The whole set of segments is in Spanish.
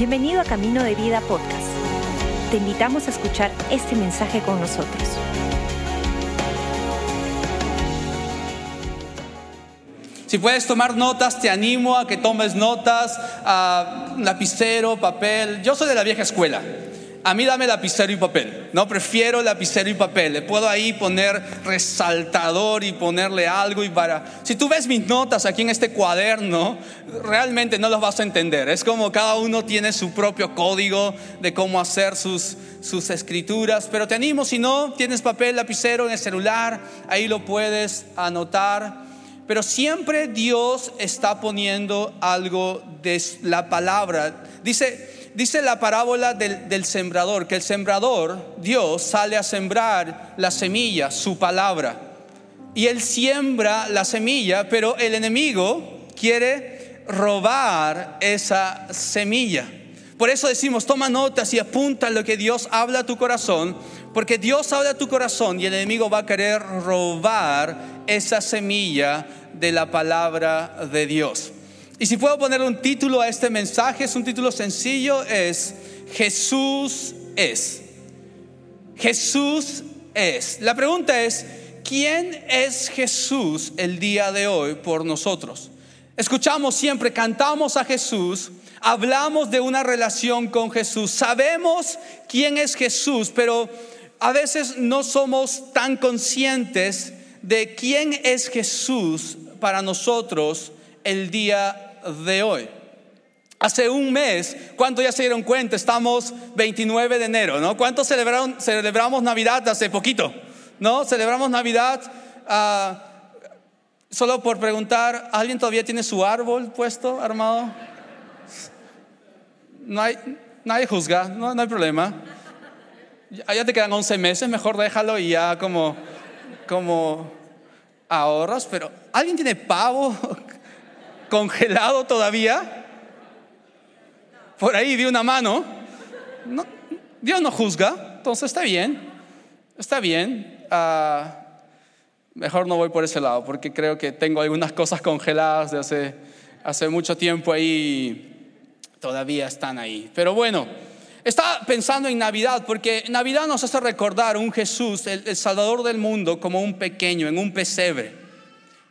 Bienvenido a Camino de Vida Podcast. Te invitamos a escuchar este mensaje con nosotros. Si puedes tomar notas, te animo a que tomes notas, a lapicero, papel. Yo soy de la vieja escuela. A mí dame lapicero y papel, no prefiero lapicero y papel. Le puedo ahí poner resaltador y ponerle algo y para. Si tú ves mis notas aquí en este cuaderno, realmente no los vas a entender. Es como cada uno tiene su propio código de cómo hacer sus, sus escrituras. Pero te animo, si no tienes papel, lapicero en el celular, ahí lo puedes anotar. Pero siempre Dios está poniendo algo de la palabra. Dice dice la parábola del, sembrador, que el sembrador, Dios, sale a sembrar la semilla, su palabra. Y él siembra la semilla, pero el enemigo quiere robar esa semilla. Por eso decimos, toma notas y apunta lo que Dios habla a tu corazón, porque Dios habla a tu corazón y el enemigo va a querer robar esa semilla de la palabra de Dios. Y si puedo poner un título a este mensaje, es un título sencillo, es Jesús es. Jesús es. La pregunta es, ¿quién es Jesús el día de hoy por nosotros? Escuchamos siempre, cantamos a Jesús, hablamos de una relación con Jesús, sabemos quién es Jesús, pero a veces no somos tan conscientes de quién es Jesús para nosotros el día de hoy. Hace un mes, ¿cuántos ya se dieron cuenta? Estamos 29 de enero, ¿no? ¿Cuántos celebraron, celebramos Navidad hace poquito? ¿No? Celebramos Navidad. Ah, solo por preguntar, ¿alguien todavía tiene su árbol puesto, armado? No hay, nadie juzga, no, no hay problema. Ya, te quedan 11 meses, mejor déjalo y ya como, como ahorras, pero ¿alguien tiene pavo? Congelado todavía. Por ahí vi una mano. Dios no juzga, entonces está bien, está bien. Ah, mejor no voy por ese lado porque creo que tengo algunas cosas congeladas de hace, hace mucho tiempo ahí, todavía están ahí. Pero bueno, estaba pensando en Navidad porque Navidad nos hace recordar un Jesús, el Salvador del mundo, como un pequeño, en un pesebre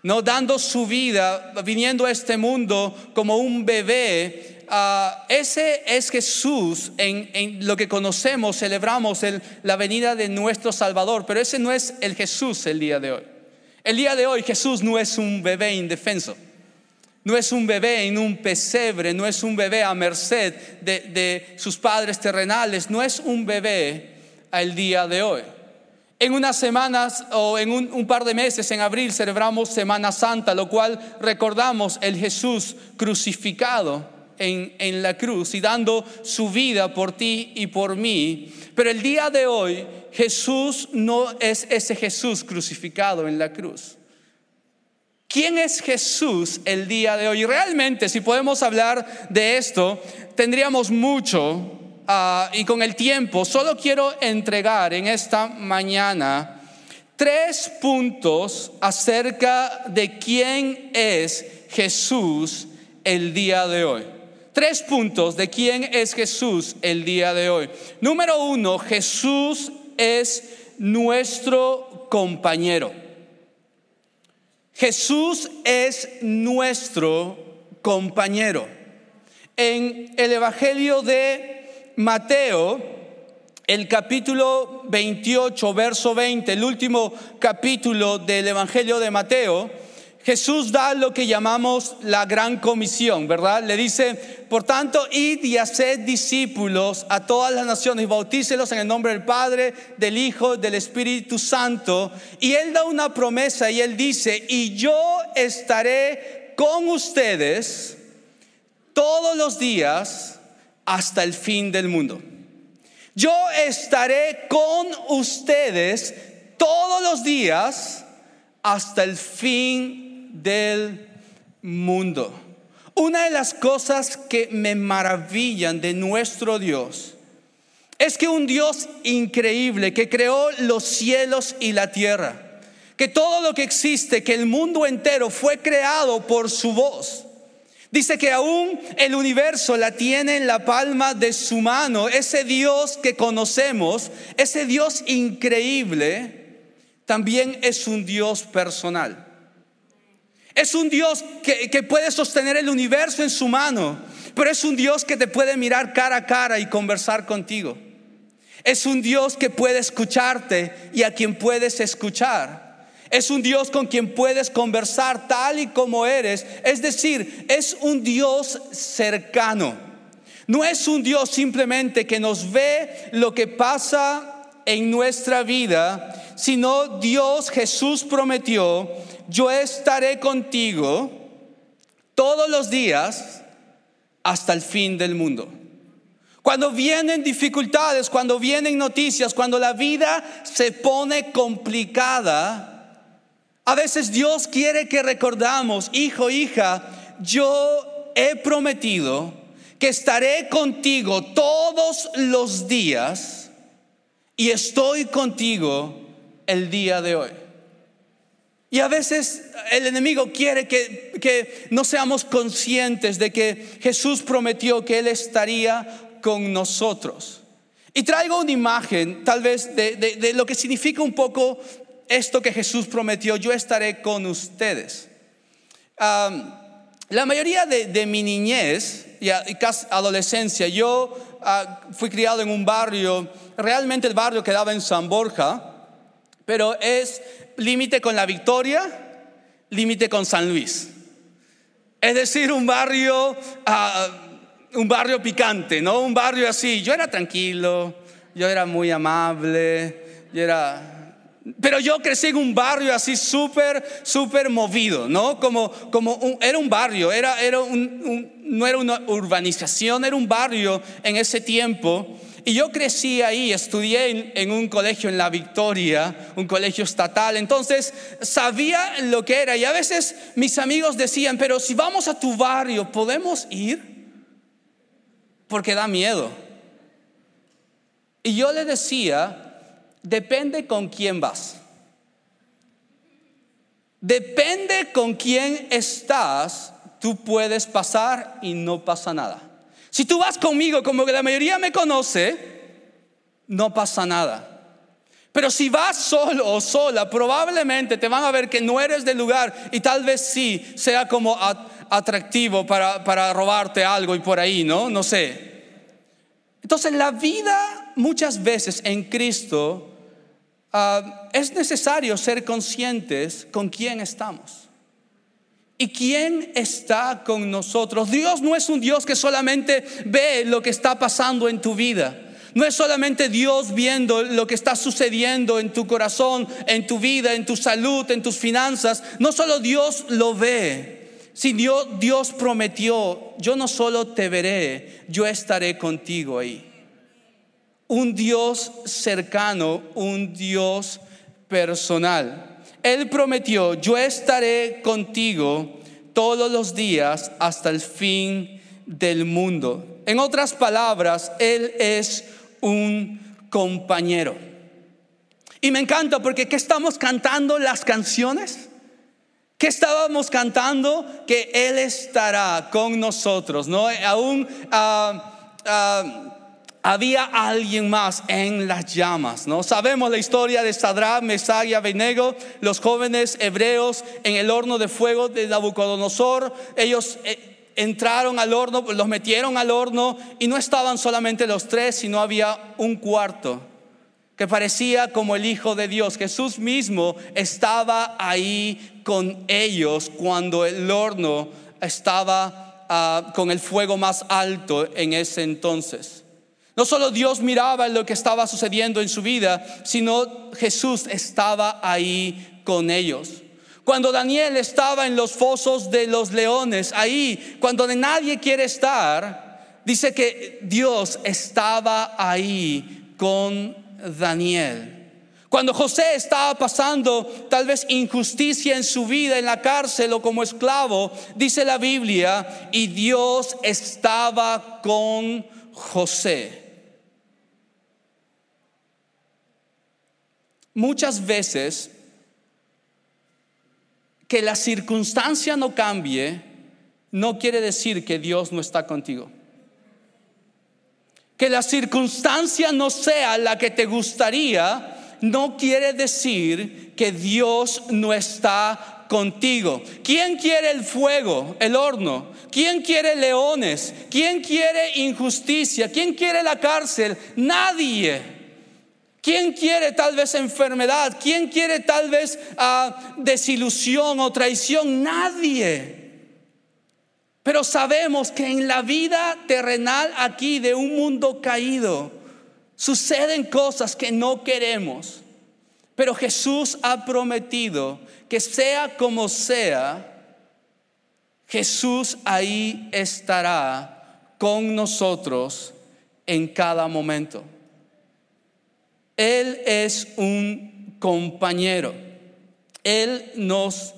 no dando su vida, viniendo a este mundo como un bebé. Ah, ese es Jesús en, lo que conocemos, celebramos la venida de nuestro Salvador, pero ese no es el Jesús el día de hoy. El día de hoy Jesús no es un bebé indefenso, no es un bebé en un pesebre, no es un bebé a merced de, de sus padres terrenales, no es un bebé al día de hoy. En unas semanas o en un, par de meses, en abril, celebramos Semana Santa, lo cual recordamos el Jesús crucificado en, en, la cruz y dando su vida por ti y por mí. Pero el día de hoy Jesús no es ese Jesús crucificado en la cruz. ¿Quién es Jesús el día de hoy? Realmente, si podemos hablar de esto, tendríamos mucho Ah, y con el tiempo, solo quiero entregar en esta mañana tres puntos acerca de quién es Jesús el día de hoy. Tres puntos de quién es Jesús el día de hoy. Número uno, Jesús es nuestro compañero. Jesús es nuestro compañero. En el Evangelio de Mateo, el capítulo 28, verso 20, el último capítulo del Evangelio de Mateo, Jesús da lo que llamamos la gran comisión, ¿verdad? Le dice, por tanto, id y haced discípulos a todas las naciones y bautícelos en el nombre del Padre, del Hijo, del Espíritu Santo. Y Él da una promesa y Él dice, y yo estaré con ustedes todos los días hasta el fin del mundo. Yo estaré con ustedes todos los días hasta el fin del mundo. Una de las cosas que me maravillan de nuestro Dios es que un Dios increíble que creó los cielos y la tierra, que todo lo que existe, que el mundo entero fue creado por su voz Dice que aún el universo la tiene en la palma de su mano. Ese Dios que conocemos, ese Dios increíble, también es un Dios personal. Es un Dios que, que, puede sostener el universo en su mano, pero es un Dios que te puede mirar cara a cara y conversar contigo. Es un Dios que puede escucharte y a quien puedes escuchar. Es un Dios con quien puedes conversar tal y como eres. Es decir, es un Dios cercano. No es un Dios simplemente que nos ve lo que pasa en nuestra vida, sino Dios Jesús prometió, yo estaré contigo todos los días hasta el fin del mundo. Cuando vienen dificultades, cuando vienen noticias, cuando la vida se pone complicada, a veces Dios quiere que recordamos, hijo, hija, yo he prometido que estaré contigo todos los días y estoy contigo el día de hoy. Y a veces el enemigo quiere que, no seamos conscientes de que Jesús prometió que Él estaría con nosotros. Y traigo una imagen tal vez de lo que significa un poco esto que Jesús prometió, yo estaré con ustedes. la mayoría de, mi niñez y, adolescencia, yo ah, fui criado en un barrio, realmente el barrio quedaba en San Borja, pero es límite con la Victoria, límite con San Luis. Es decir, un barrio, ah, un barrio picante, ¿no? Un barrio así. Yo era tranquilo, yo era muy amable, yo era pero yo crecí en un barrio así súper, súper movido, ¿no? Como, como era un barrio, era, era un, no era una urbanización, era un barrio en ese tiempo. Y yo crecí ahí, estudié en, un colegio en La Victoria, un colegio estatal, entonces sabía lo que era. Y a veces mis amigos decían, pero si vamos a tu barrio, ¿podemos ir? Porque da miedo. Y yo le decía, Depende con quién vas. Depende con quién estás, tú puedes pasar y no pasa nada. Si tú vas conmigo como que la mayoría me conoce, no pasa nada. Pero si vas solo o sola, probablemente te van a ver que no eres del lugar y tal vez sí sea como atractivo para, para robarte algo y por ahí, ¿no? No sé. Entonces la vida muchas veces en Cristo Ah, es necesario ser conscientes con quién estamos. ¿Y quién está con nosotros? Dios no es un Dios que solamente ve lo que está pasando en tu vida. No es solamente Dios viendo lo que está sucediendo en tu corazón, en tu vida, en tu salud, en tus finanzas. No solo Dios lo ve, sino Dios prometió, yo no solo te veré, yo estaré contigo ahí un Dios cercano, un Dios personal. Él prometió, yo estaré contigo todos los días hasta el fin del mundo. En otras palabras, Él es un compañero. Y me encanta porque ¿qué estamos cantando las canciones? ¿Qué estábamos cantando? Que Él estará con nosotros, ¿no? Aún... Ah, ah, había alguien más en las llamas, ¿no? Sabemos la historia de Sadrach, Mesach y los jóvenes hebreos en el horno de fuego de Nabucodonosor. Ellos eh, entraron al horno, los metieron al horno y no estaban solamente los tres, sino había un cuarto que parecía como el Hijo de Dios. Jesús mismo estaba ahí con ellos cuando el horno estaba ah, con el fuego más alto en ese entonces. No solo Dios miraba lo que estaba sucediendo en su vida, sino Jesús estaba ahí con ellos. Cuando Daniel estaba en los fosos de los leones, ahí, cuando nadie quiere estar, dice que Dios estaba ahí con Daniel. Cuando José estaba pasando tal vez injusticia en su vida en la cárcel o como esclavo, dice la Biblia, y Dios estaba con José. Muchas veces que la circunstancia no cambie no quiere decir que Dios no está contigo. Que la circunstancia no sea la que te gustaría, no quiere decir que Dios no está contigo. ¿Quién quiere el fuego, el horno? ¿Quién quiere leones? ¿Quién quiere injusticia? ¿Quién quiere la cárcel? Nadie. ¿Quién quiere tal vez enfermedad? ¿Quién quiere tal vez ah, desilusión o traición? Nadie. Pero sabemos que en la vida terrenal aquí de un mundo caído suceden cosas que no queremos. Pero Jesús ha prometido que sea como sea, Jesús ahí estará con nosotros en cada momento. Él es un compañero. Él nos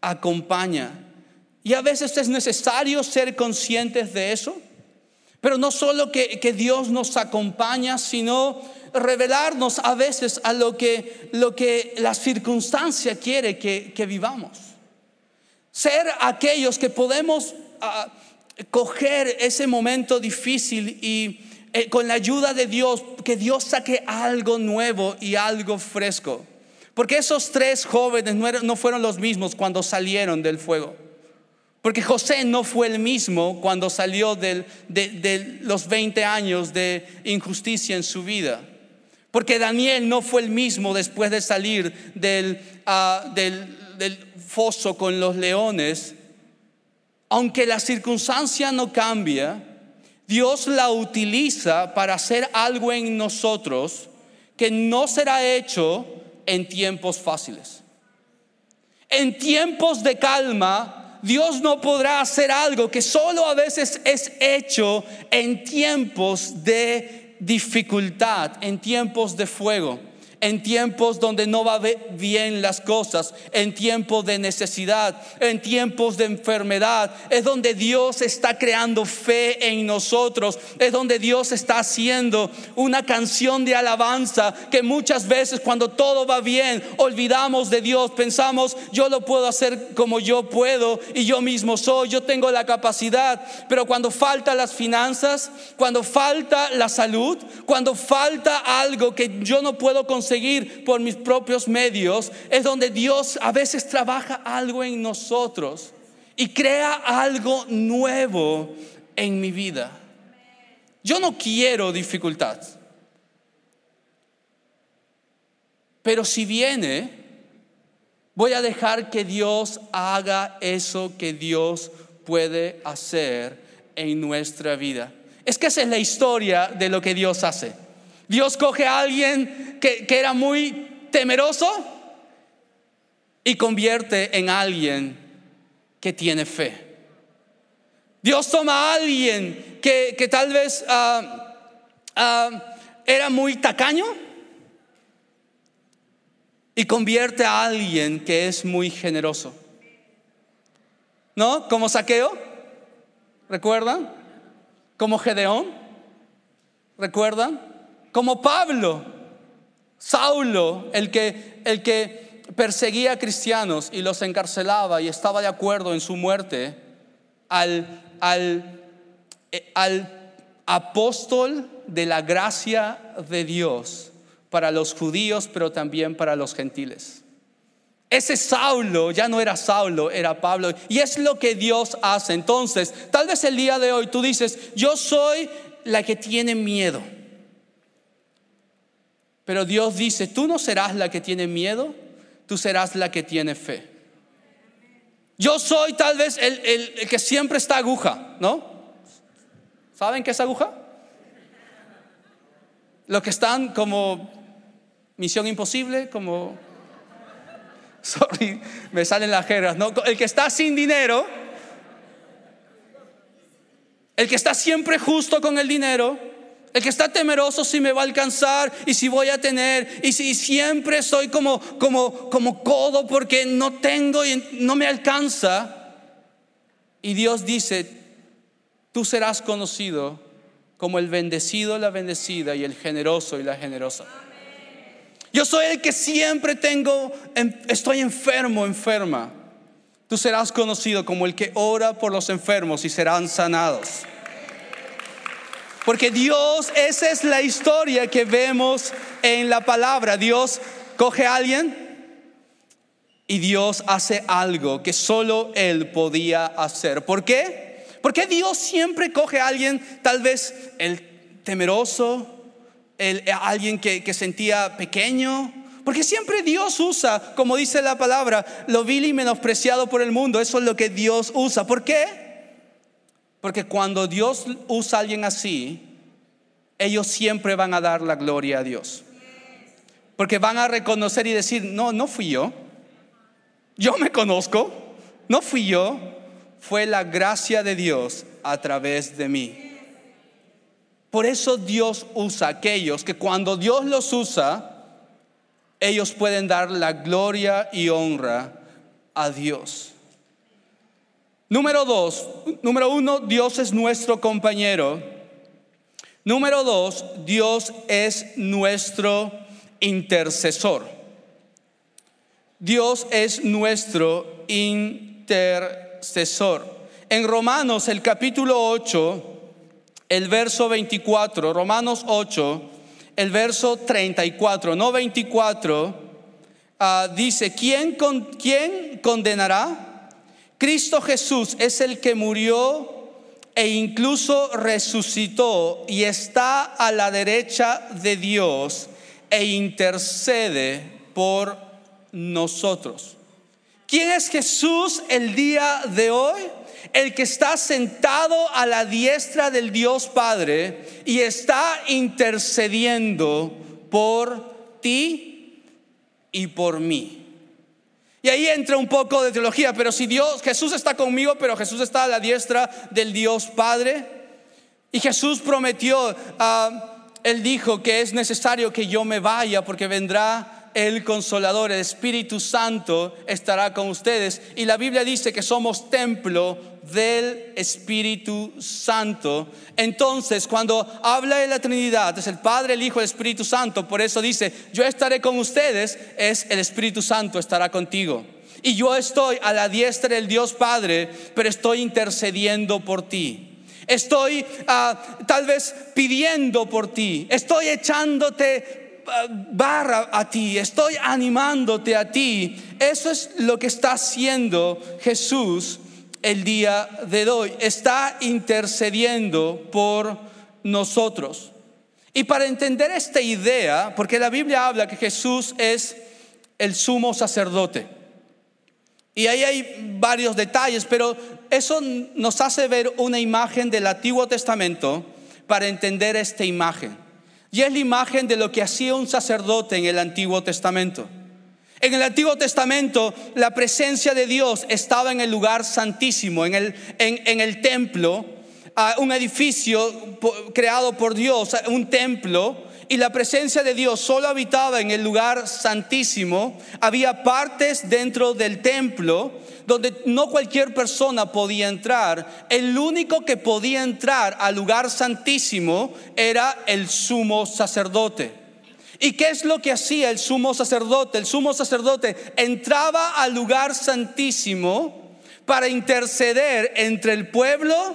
acompaña. Y a veces es necesario ser conscientes de eso. Pero no solo que, Dios nos acompaña, sino revelarnos a veces a lo que, lo que la circunstancia quiere que, vivamos. Ser aquellos que podemos ah, coger ese momento difícil y eh, con la ayuda de Dios, que Dios saque algo nuevo y algo fresco. Porque esos tres jóvenes no fueron los mismos cuando salieron del fuego. Porque José no fue el mismo cuando salió de, los 20 años de injusticia en su vida. Porque Daniel no fue el mismo después de salir del, ah, del foso con los leones. Aunque la circunstancia no cambia, Dios la utiliza para hacer algo en nosotros que no será hecho en tiempos fáciles. En tiempos de calma Dios no podrá hacer algo que solo a veces es hecho en tiempos de dificultad, en tiempos de fuego en tiempos donde no va bien las cosas, en tiempos de necesidad, en tiempos de enfermedad, es donde Dios está creando fe en nosotros, es donde Dios está haciendo una canción de alabanza que muchas veces cuando todo va bien olvidamos de Dios, pensamos yo lo puedo hacer como yo puedo y yo mismo soy, yo tengo la capacidad, pero cuando falta las finanzas, cuando falta la salud, cuando falta algo que yo no puedo conseguir, seguir por mis propios medios, es donde Dios a veces trabaja algo en nosotros y crea algo nuevo en mi vida. Yo no quiero dificultad. Pero si viene, voy a dejar que Dios haga eso que Dios puede hacer en nuestra vida. Es que esa es la historia de lo que Dios hace. Dios coge a alguien que, era muy temeroso y convierte en alguien que tiene fe. Dios toma a alguien que, tal vez ah, ah, era muy tacaño y convierte a alguien que es muy generoso. ¿No? Como saqueo, ¿recuerdan? Como Gedeón, ¿recuerdan? Como Pablo, Saulo, el que, el que perseguía a cristianos y los encarcelaba y estaba de acuerdo en su muerte, al, al, eh, al apóstol de la gracia de Dios para los judíos, pero también para los gentiles. Ese Saulo ya no era Saulo, era Pablo. Y es lo que Dios hace. Entonces, tal vez el día de hoy tú dices, yo soy la que tiene miedo. Pero Dios dice, tú no serás la que tiene miedo, tú serás la que tiene fe. Yo soy tal vez el, que siempre está aguja, ¿no? ¿Saben qué es aguja? Los que están como misión imposible, como... Sorry, me salen las jergas, ¿no? El que está sin dinero, el que está siempre justo con el dinero, el que está temeroso si me va a alcanzar y si voy a tener y si siempre soy como como como codo porque no tengo y no me alcanza. Y Dios dice, tú serás conocido como el bendecido, la bendecida y el generoso y la generosa. Yo soy el que siempre tengo estoy enfermo, enferma. Tú serás conocido como el que ora por los enfermos y serán sanados. Porque Dios, esa es la historia que vemos en la palabra. Dios coge a alguien y Dios hace algo que solo Él podía hacer. ¿Por qué? Porque Dios siempre coge a alguien, tal vez el temeroso, alguien que, que sentía pequeño, porque siempre Dios usa, como dice la palabra, lo vil y menospreciado por el mundo. Eso es lo que Dios usa. ¿Por qué? Porque cuando Dios usa a alguien así, ellos siempre van a dar la gloria a Dios. Porque van a reconocer y decir, no, no fui yo. Yo me conozco. No fui yo. Fue la gracia de Dios a través de mí. Por eso Dios usa a aquellos que cuando Dios los usa, ellos pueden dar la gloria y honra a Dios. Número dos, número uno, Dios es nuestro compañero. Número dos, Dios es nuestro intercesor. Dios es nuestro intercesor. En Romanos, el capítulo 8, el verso 24, Romanos 8, el verso 34, no 24, ah, dice, ¿quién, con, ¿quién condenará? Cristo Jesús es el que murió e incluso resucitó y está a la derecha de Dios e intercede por nosotros. ¿Quién es Jesús el día de hoy? el que está sentado a la diestra del Dios Padre y está intercediendo por ti y por mí. Y ahí entra un poco de teología, pero si Dios, Jesús está conmigo, pero Jesús está a la diestra del Dios Padre, y Jesús prometió, ah, Él dijo que es necesario que yo me vaya porque vendrá el consolador, el Espíritu Santo estará con ustedes. Y la Biblia dice que somos templo del Espíritu Santo. Entonces, cuando habla de la Trinidad, es el Padre, el Hijo, el Espíritu Santo. Por eso dice, yo estaré con ustedes, es el Espíritu Santo estará contigo. Y yo estoy a la diestra del Dios Padre, pero estoy intercediendo por ti. Estoy ah, tal vez pidiendo por ti. Estoy echándote barra a ti. Estoy animándote a ti. Eso es lo que está haciendo Jesús el día de hoy. Está intercediendo por nosotros. Y para entender esta idea, porque la Biblia habla que Jesús es el sumo sacerdote. Y ahí hay varios detalles, pero eso nos hace ver una imagen del Antiguo Testamento para entender esta imagen. Y es la imagen de lo que hacía un sacerdote en el Antiguo Testamento. En el Antiguo Testamento la presencia de Dios estaba en el lugar santísimo, en el, en, el templo, un edificio creado por Dios, un templo, y la presencia de Dios solo habitaba en el lugar santísimo. Había partes dentro del templo donde no cualquier persona podía entrar. El único que podía entrar al lugar santísimo era el sumo sacerdote. ¿Y qué es lo que hacía el sumo sacerdote? El sumo sacerdote entraba al lugar santísimo para interceder entre el pueblo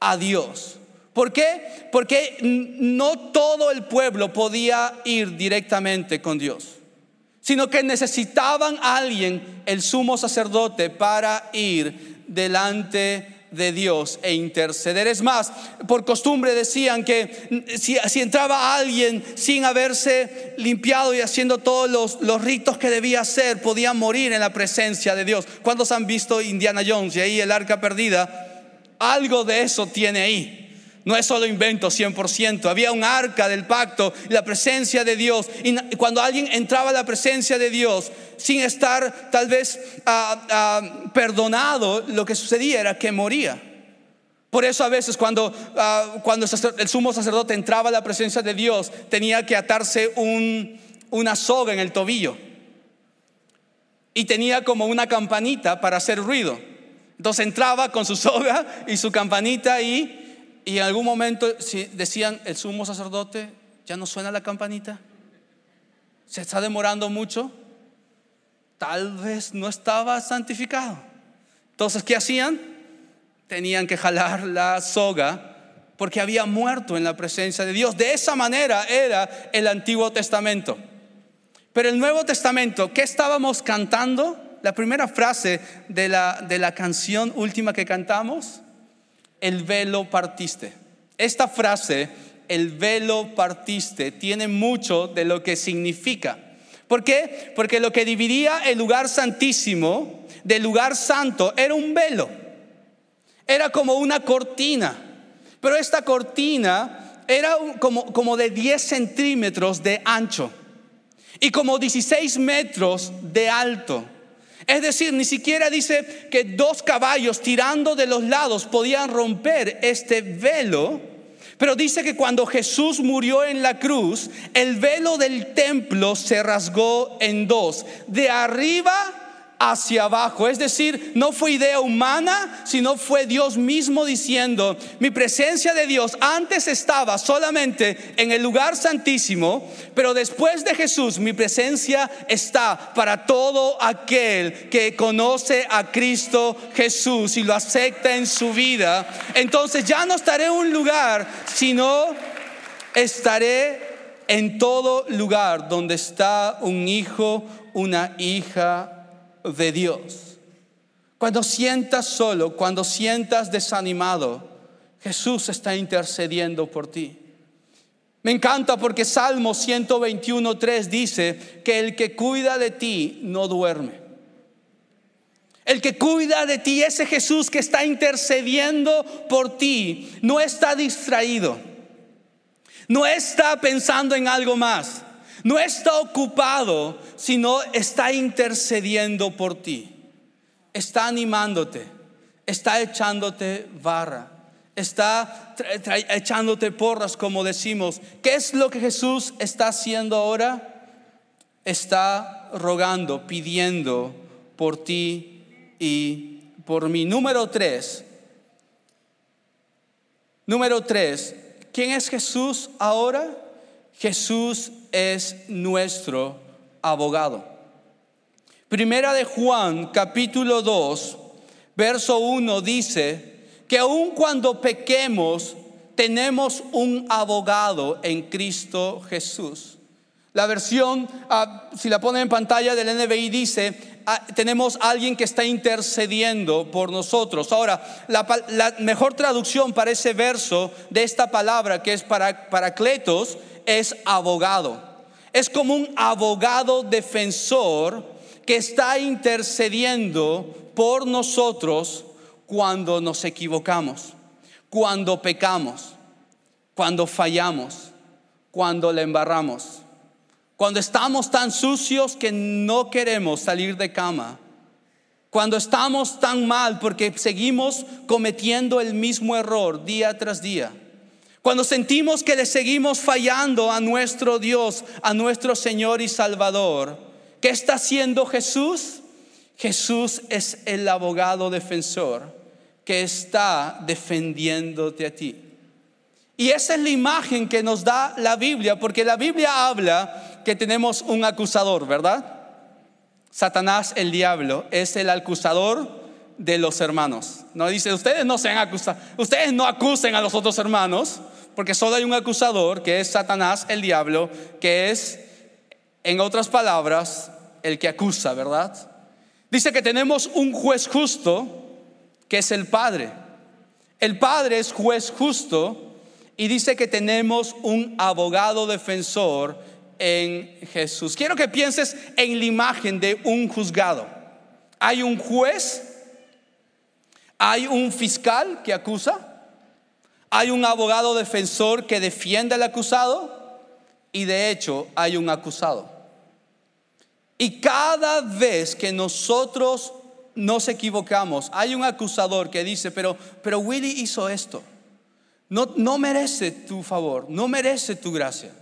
a Dios. ¿Por qué? Porque no todo el pueblo podía ir directamente con Dios, sino que necesitaban a alguien, el sumo sacerdote, para ir delante de Dios e interceder. Es más, por costumbre decían que si, entraba alguien sin haberse limpiado y haciendo todos los, los, ritos que debía hacer, podía morir en la presencia de Dios. ¿Cuántos han visto Indiana Jones y ahí el arca perdida? Algo de eso tiene ahí. No es solo invento 100%. Había un arca del pacto, la presencia de Dios. Y cuando alguien entraba a la presencia de Dios sin estar tal vez ah, ah, perdonado, lo que sucedía era que moría. Por eso a veces cuando, ah, cuando el sumo sacerdote entraba a la presencia de Dios, tenía que atarse una soga en el tobillo. Y tenía como una campanita para hacer ruido. Entonces entraba con su soga y su campanita y y en algún momento decían, el sumo sacerdote, ya no suena la campanita, se está demorando mucho, tal vez no estaba santificado. Entonces, ¿qué hacían? Tenían que jalar la soga porque había muerto en la presencia de Dios. De esa manera era el Antiguo Testamento. Pero el Nuevo Testamento, ¿qué estábamos cantando? La primera frase de la, de la canción última que cantamos, el velo partiste. Esta frase, el velo partiste, tiene mucho de lo que significa. ¿Por qué? Porque lo que dividía el lugar santísimo del lugar santo era un velo. Era como una cortina. Pero esta cortina era como, como de 10 centímetros de ancho y como 16 metros de alto. Es decir, ni siquiera dice que dos caballos tirando de los lados podían romper este velo, pero dice que cuando Jesús murió en la cruz, el velo del templo se rasgó en dos, de arriba hacia abajo. Es decir, no fue idea humana, sino fue Dios mismo diciendo, mi presencia de Dios antes estaba solamente en el lugar santísimo, pero después de Jesús mi presencia está para todo aquel que conoce a Cristo Jesús y lo acepta en su vida. Entonces ya no estaré en un lugar, sino estaré en todo lugar donde está un hijo, una hija de Dios. Cuando sientas solo, cuando sientas desanimado, Jesús está intercediendo por ti. Me encanta porque Salmo 121.3 dice que el que cuida de ti no duerme. El que cuida de ti, ese Jesús que está intercediendo por ti, no está distraído. No está pensando en algo más no está ocupado, sino está intercediendo por ti. Está animándote, está echándote barra, está echándote porras, como decimos. ¿Qué es lo que Jesús está haciendo ahora? Está rogando, pidiendo por ti y por mí. Número tres. Número tres. ¿Quién es Jesús ahora? Jesús es nuestro abogado. Primera de Juan, capítulo 2, verso 1 dice que aun cuando pequemos, tenemos un abogado en Cristo Jesús. La versión, ah, si la ponen en pantalla del NBI, dice, ah, tenemos alguien que está intercediendo por nosotros. Ahora, la, mejor traducción para ese verso de esta palabra, que es para, para Cletos, es abogado. Es como un abogado defensor que está intercediendo por nosotros cuando nos equivocamos, cuando pecamos, cuando fallamos, cuando le embarramos, cuando estamos tan sucios que no queremos salir de cama, cuando estamos tan mal porque seguimos cometiendo el mismo error día tras día cuando sentimos que le seguimos fallando a nuestro Dios, a nuestro Señor y Salvador, ¿qué está haciendo Jesús? Jesús es el abogado defensor que está defendiéndote a ti. Y esa es la imagen que nos da la Biblia, porque la Biblia habla que tenemos un acusador, ¿verdad? Satanás, el diablo, es el acusador de los hermanos. No dice, ustedes no sean acusados, ustedes no acusen a los otros hermanos, porque solo hay un acusador, que es Satanás, el diablo, que es, en otras palabras, el que acusa, ¿verdad? Dice que tenemos un juez justo, que es el Padre. El Padre es juez justo y dice que tenemos un abogado defensor en Jesús. Quiero que pienses en la imagen de un juzgado. Hay un juez, hay un fiscal que acusa, hay un abogado defensor que defiende al acusado y de hecho hay un acusado. Y cada vez que nosotros nos equivocamos, hay un acusador que dice, pero, pero Willy hizo esto. No, no merece tu favor, no merece tu gracia.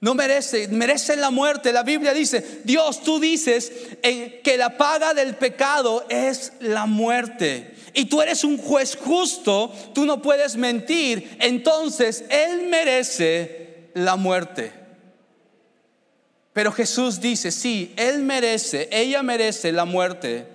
No merece, merece la muerte. La Biblia dice, Dios, tú dices que la paga del pecado es la muerte y tú eres un juez justo, tú no puedes mentir, entonces Él merece la muerte. Pero Jesús dice, sí, Él merece, ella merece la muerte,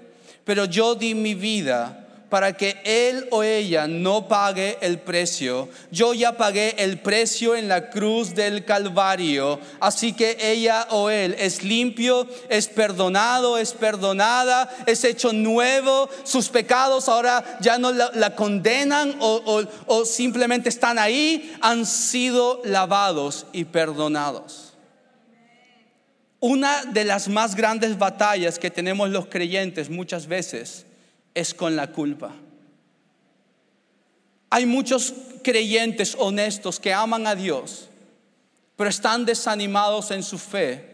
pero yo di mi vida para que él o ella no pague el precio. Yo ya pagué el precio en la cruz del Calvario, así que ella o él es limpio, es perdonado, es perdonada, es hecho nuevo, sus pecados ahora ya no la, condenan o, o simplemente están ahí, han sido lavados y perdonados. Una de las más grandes batallas que tenemos los creyentes muchas veces es con la culpa. Hay muchos creyentes honestos que aman a Dios, pero están desanimados en su fe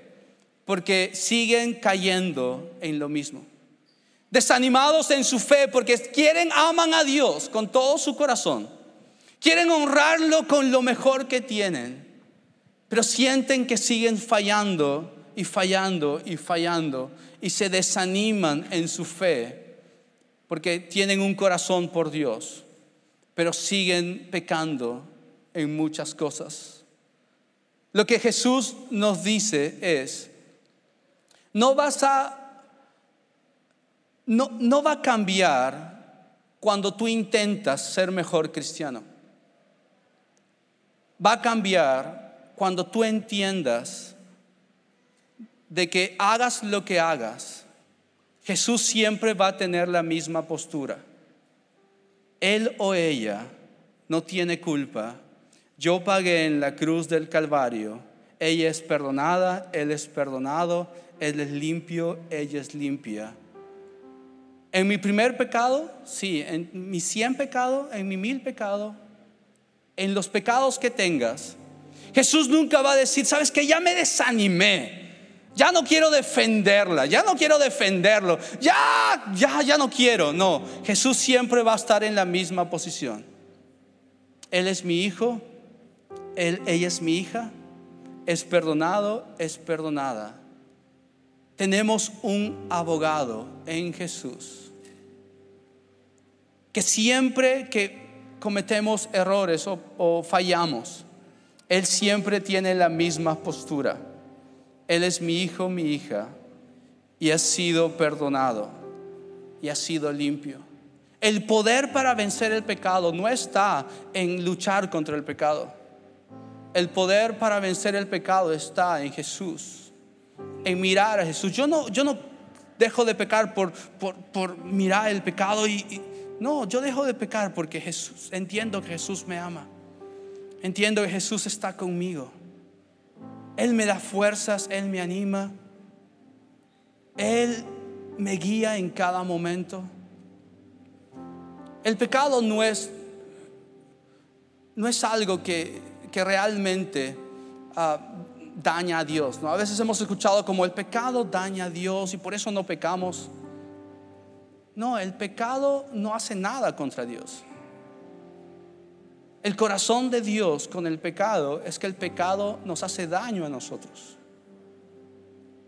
porque siguen cayendo en lo mismo. Desanimados en su fe porque quieren, aman a Dios con todo su corazón. Quieren honrarlo con lo mejor que tienen, pero sienten que siguen fallando y fallando y fallando y se desaniman en su fe porque tienen un corazón por Dios, pero siguen pecando en muchas cosas. Lo que Jesús nos dice es, no vas a, no, no va a cambiar cuando tú intentas ser mejor cristiano. Va a cambiar cuando tú entiendas de que hagas lo que hagas, Jesús siempre va a tener la misma postura. Él o ella no tiene culpa. Yo pagué en la cruz del Calvario. Ella es perdonada, Él es perdonado, Él es limpio, ella es limpia. En mi primer pecado, sí, en mi cien pecado, en mi mil pecado, en los pecados que tengas, Jesús nunca va a decir, sabes que ya me desanimé. Ya no quiero defenderla, ya no quiero defenderlo, ya, ya, ya no quiero. No, Jesús siempre va a estar en la misma posición. Él es mi hijo, ella es mi hija, es perdonado, es perdonada. Tenemos un abogado en Jesús que siempre que cometemos errores o, o fallamos, Él siempre tiene la misma postura. Él es mi hijo, mi hija, y ha sido perdonado y ha sido limpio. El poder para vencer el pecado no está en luchar contra el pecado. El poder para vencer el pecado está en Jesús, en mirar a Jesús. Yo no, yo no dejo de pecar por, por, mirar el pecado y, no, yo dejo de pecar porque Jesús, entiendo que Jesús me ama. Entiendo que Jesús está conmigo. Él me da fuerzas, Él me anima, Él me guía en cada momento. El pecado no es, no es algo que, realmente ah, daña a Dios. ¿no? A veces hemos escuchado como el pecado daña a Dios y por eso no pecamos. No, el pecado no hace nada contra Dios. El corazón de Dios con el pecado es que el pecado nos hace daño a nosotros.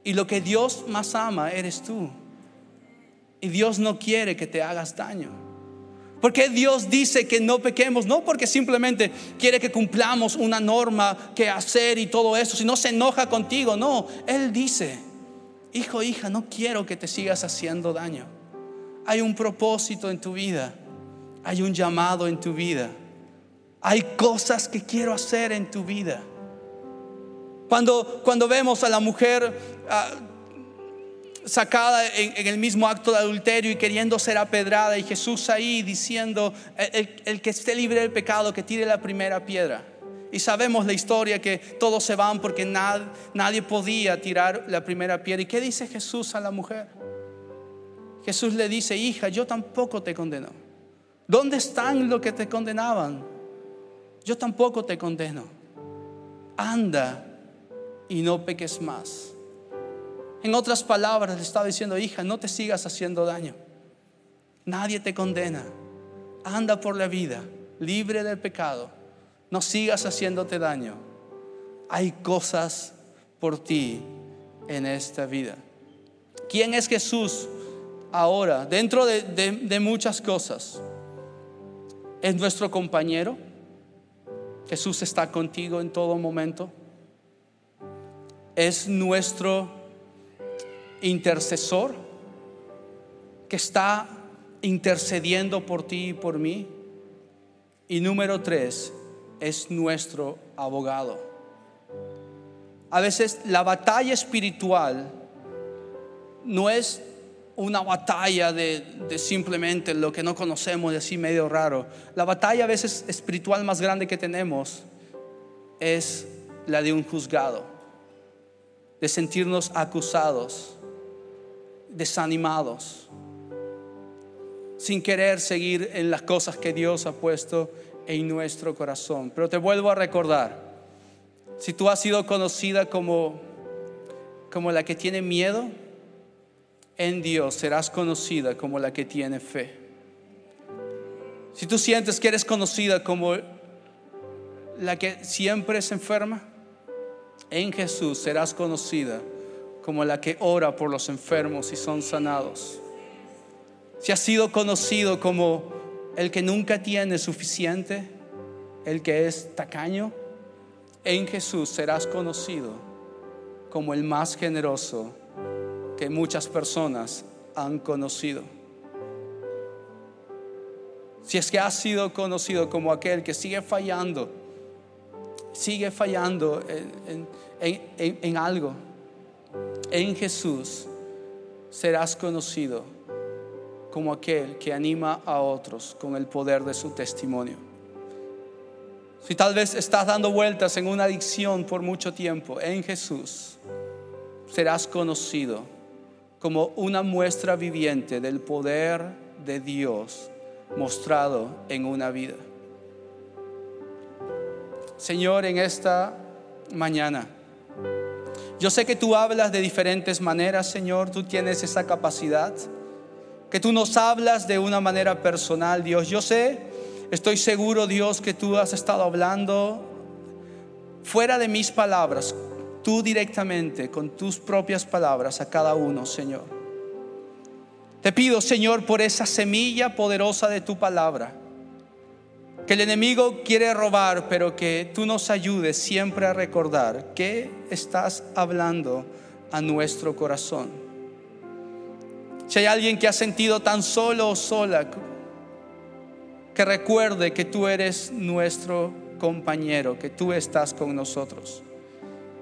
Y lo que Dios más ama eres tú. Y Dios no quiere que te hagas daño. Porque Dios dice que no pequemos, no porque simplemente quiere que cumplamos una norma que hacer y todo eso, si no se enoja contigo, no, Él dice, hijo, hija, no quiero que te sigas haciendo daño. Hay un propósito en tu vida, hay un llamado en tu vida. Hay cosas que quiero hacer en tu vida. Cuando, cuando vemos a la mujer ah, sacada en, el mismo acto de adulterio y queriendo ser apedrada y Jesús ahí diciendo, el, que esté libre del pecado, que tire la primera piedra. Y sabemos la historia que todos se van porque nadie, nadie podía tirar la primera piedra. ¿Y qué dice Jesús a la mujer? Jesús le dice, hija, yo tampoco te condeno. ¿Dónde están los que te condenaban? Yo tampoco te condeno. Anda y no peques más. En otras palabras, le estaba diciendo, hija, no te sigas haciendo daño. Nadie te condena. Anda por la vida, libre del pecado. No sigas haciéndote daño. Hay cosas por ti en esta vida. ¿Quién es Jesús ahora? Dentro de, de muchas cosas. ¿Es nuestro compañero? Jesús está contigo en todo momento. Es nuestro intercesor. que está intercediendo por ti y por mí. Y número tres, es nuestro abogado. A veces la batalla espiritual no es una batalla de, simplemente lo que no conocemos, de así medio raro. La batalla a veces espiritual más grande que tenemos es la de un juzgado, de sentirnos acusados, desanimados, sin querer seguir en las cosas que Dios ha puesto en nuestro corazón. Pero te vuelvo a recordar, si tú has sido conocida como, como la que tiene miedo, en Dios serás conocida como la que tiene fe. Si tú sientes que eres conocida como la que siempre se enferma, en Jesús serás conocida como la que ora por los enfermos y son sanados. Si has sido conocido como el que nunca tiene suficiente, el que es tacaño, en Jesús serás conocido como el más generoso que muchas personas han conocido. Si es que has sido conocido como aquel que sigue fallando, sigue fallando en, algo, en Jesús serás conocido como aquel que anima a otros con el poder de su testimonio. Si tal vez estás dando vueltas en una adicción por mucho tiempo, en Jesús serás conocido como una muestra viviente del poder de Dios mostrado en una vida. Señor, en esta mañana, yo sé que tú hablas de diferentes maneras, Señor, tú tienes esa capacidad, que tú nos hablas de una manera personal, Dios. Yo sé, estoy seguro, Dios, que tú has estado hablando fuera de mis palabras, tú directamente, con tus propias palabras, a cada uno, Señor. Te pido, Señor, por esa semilla poderosa de tu palabra, que el enemigo quiere robar, pero que tú nos ayudes siempre a recordar que estás hablando a nuestro corazón. Si hay alguien que ha sentido tan solo o sola, que recuerde que tú eres nuestro compañero, que tú estás con nosotros.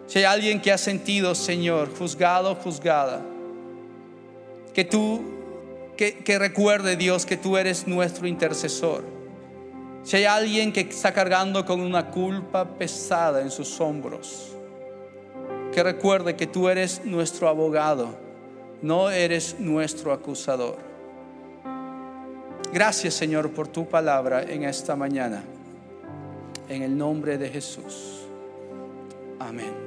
Si hay alguien que ha sentido, Señor, juzgado, juzgada, que tú, que, que recuerde, Dios, que tú eres nuestro intercesor. Si hay alguien que está cargando con una culpa pesada en sus hombros, que recuerde que tú eres nuestro abogado, no eres nuestro acusador. Gracias Señor por tu palabra en esta mañana. En el nombre de Jesús. Amén.